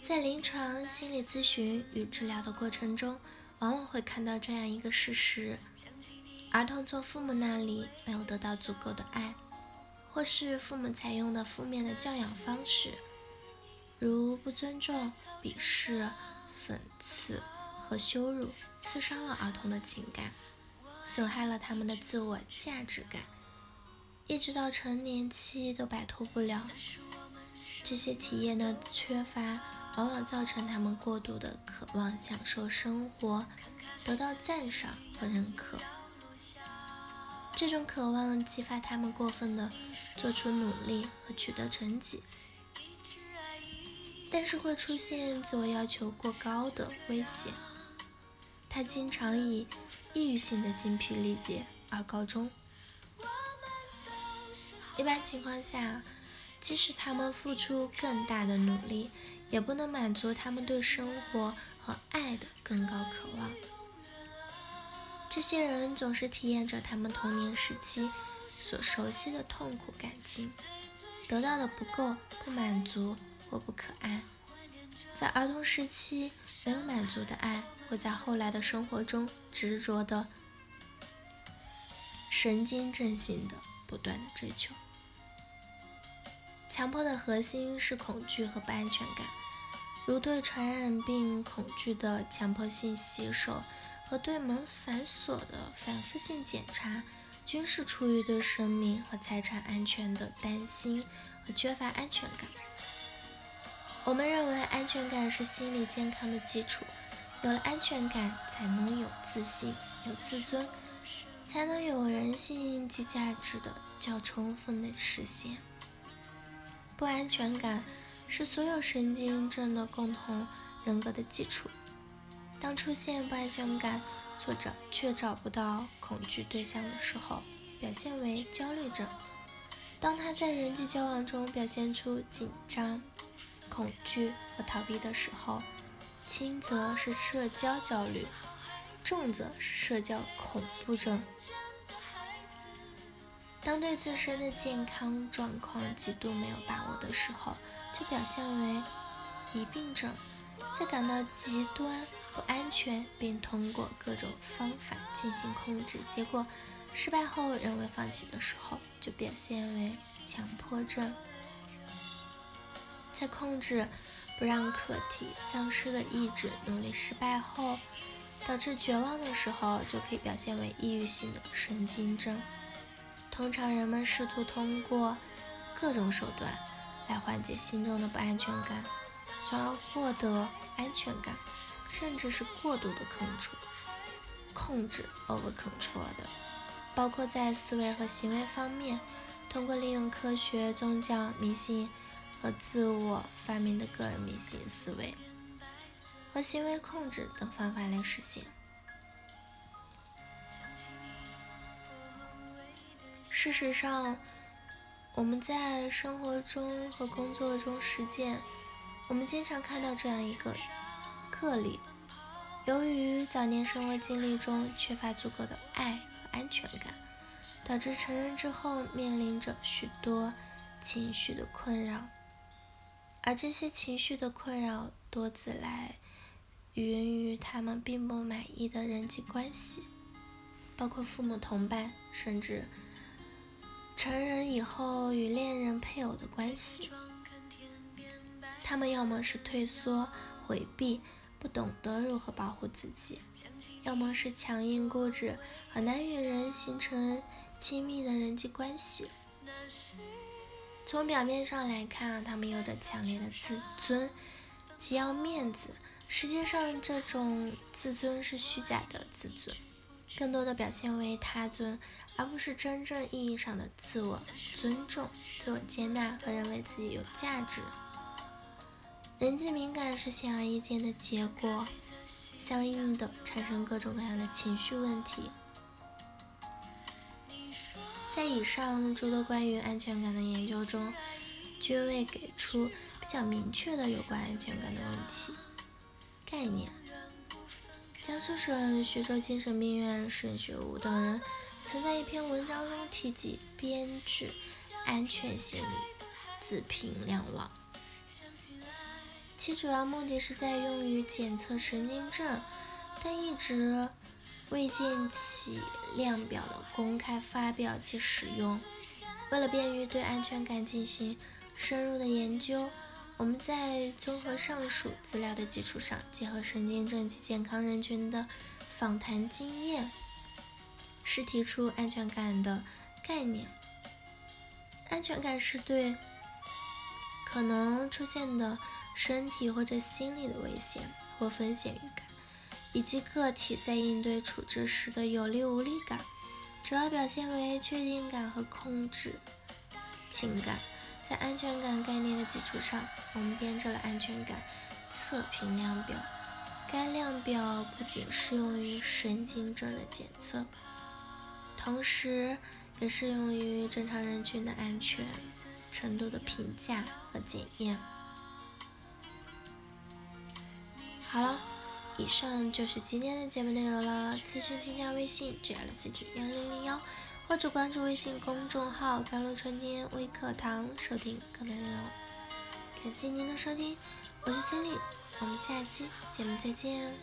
在临床心理咨询与治疗的过程中，往往会看到这样一个事实：儿童从父母那里没有得到足够的爱，或是父母采用的负面的教养方式，如不尊重、鄙视、讽刺和羞辱，刺伤了儿童的情感，损害了他们的自我价值感。一直到成年期都摆脱不了这些体验的缺乏，往往造成他们过度的渴望享受生活，得到赞赏和认可。这种渴望激发他们过分的做出努力和取得成绩，但是会出现自我要求过高的威胁。他经常以抑郁性的精疲力竭而告终。一般情况下，即使他们付出更大的努力，也不能满足他们对生活和爱的更高渴望。这些人总是体验着他们童年时期所熟悉的痛苦感情，得到的不够、不满足或不可爱。在儿童时期没有满足的爱，会在后来的生活中执着的、神经症性的。不断的追求，强迫的核心是恐惧和不安全感，如对传染病恐惧的强迫性洗手和对门反锁的反复性检查，均是出于对生命和财产安全的担心和缺乏安全感。我们认为安全感是心理健康的基础，有了安全感，才能有自信、有自尊。才能有人性及价值的较充分的实现。不安全感是所有神经症的共同人格的基础。当出现不安全感，作者却找不到恐惧对象的时候，表现为焦虑症。当他在人际交往中表现出紧张、恐惧和逃避的时候，轻则是社交焦虑。重则是社交恐怖症。当对自身的健康状况极度没有把握的时候，就表现为疑病症。在感到极端不安全，并通过各种方法进行控制，结果失败后仍未放弃的时候，就表现为强迫症。在控制不让客体丧失的意志，努力失败后。导致绝望的时候，就可以表现为抑郁性的神经症。通常人们试图通过各种手段来缓解心中的不安全感，从而获得安全感，甚至是过度的控制、控制 over control 的，包括在思维和行为方面，通过利用科学、宗教、迷信和自我发明的个人迷信思维。和行为控制等方法来实现。事实上，我们在生活中和工作中实践，我们经常看到这样一个个例：由于早年生活经历中缺乏足够的爱和安全感，导致成人之后面临着许多情绪的困扰，而这些情绪的困扰多自来。源于他们并不满意的人际关系，包括父母、同伴，甚至成人以后与恋人、配偶的关系。他们要么是退缩、回避，不懂得如何保护自己；要么是强硬、固执，很难与人形成亲密的人际关系。从表面上来看，他们有着强烈的自尊，极要面子。实际上，这种自尊是虚假的自尊，更多的表现为他尊，而不是真正意义上的自我尊重、自我接纳和认为自己有价值。人际敏感是显而易见的结果，相应的产生各种各样的情绪问题。在以上诸多关于安全感的研究中，均未给出比较明确的有关安全感的问题。概念。江苏省徐州精神病院沈学武等人曾在一篇文章中提及编制安全心理，自评两忘。其主要目的是在用于检测神经症，但一直未见其量表的公开发表及使用。为了便于对安全感进行深入的研究，我们在综合上述资料的基础上，结合神经症及健康人群的访谈经验，是提出安全感的概念。安全感是对可能出现的。身体或者心理的危险或风险预感，以及个体在应对处置时的有力无力感，主要表现为确定感和控制情感。在安全感概念的基础上，我们编制了安全感测评量表。该量表不仅适用于神经症的检测，同时也适用于正常人群的安全程度的评价和检验。好了，以上就是今天的节目内容了。咨询添加微信 j l c g 幺零零幺，或者关注微信公众号“甘露春天微课堂”，收听更多内容。感谢您的收听，我是千里，我们下期节目再见。